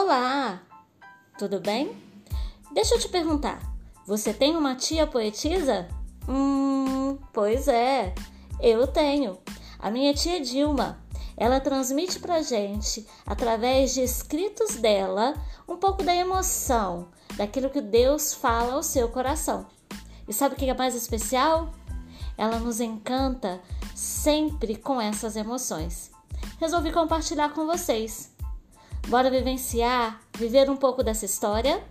Olá, tudo bem? Deixa eu te perguntar, você tem uma tia poetisa? Hum, pois é, eu tenho. A minha tia Dilma. Ela transmite pra gente, através de escritos dela, um pouco da emoção, daquilo que Deus fala ao seu coração. E sabe o que é mais especial? Ela nos encanta sempre com essas emoções. Resolvi compartilhar com vocês. Bora vivenciar, viver um pouco dessa história?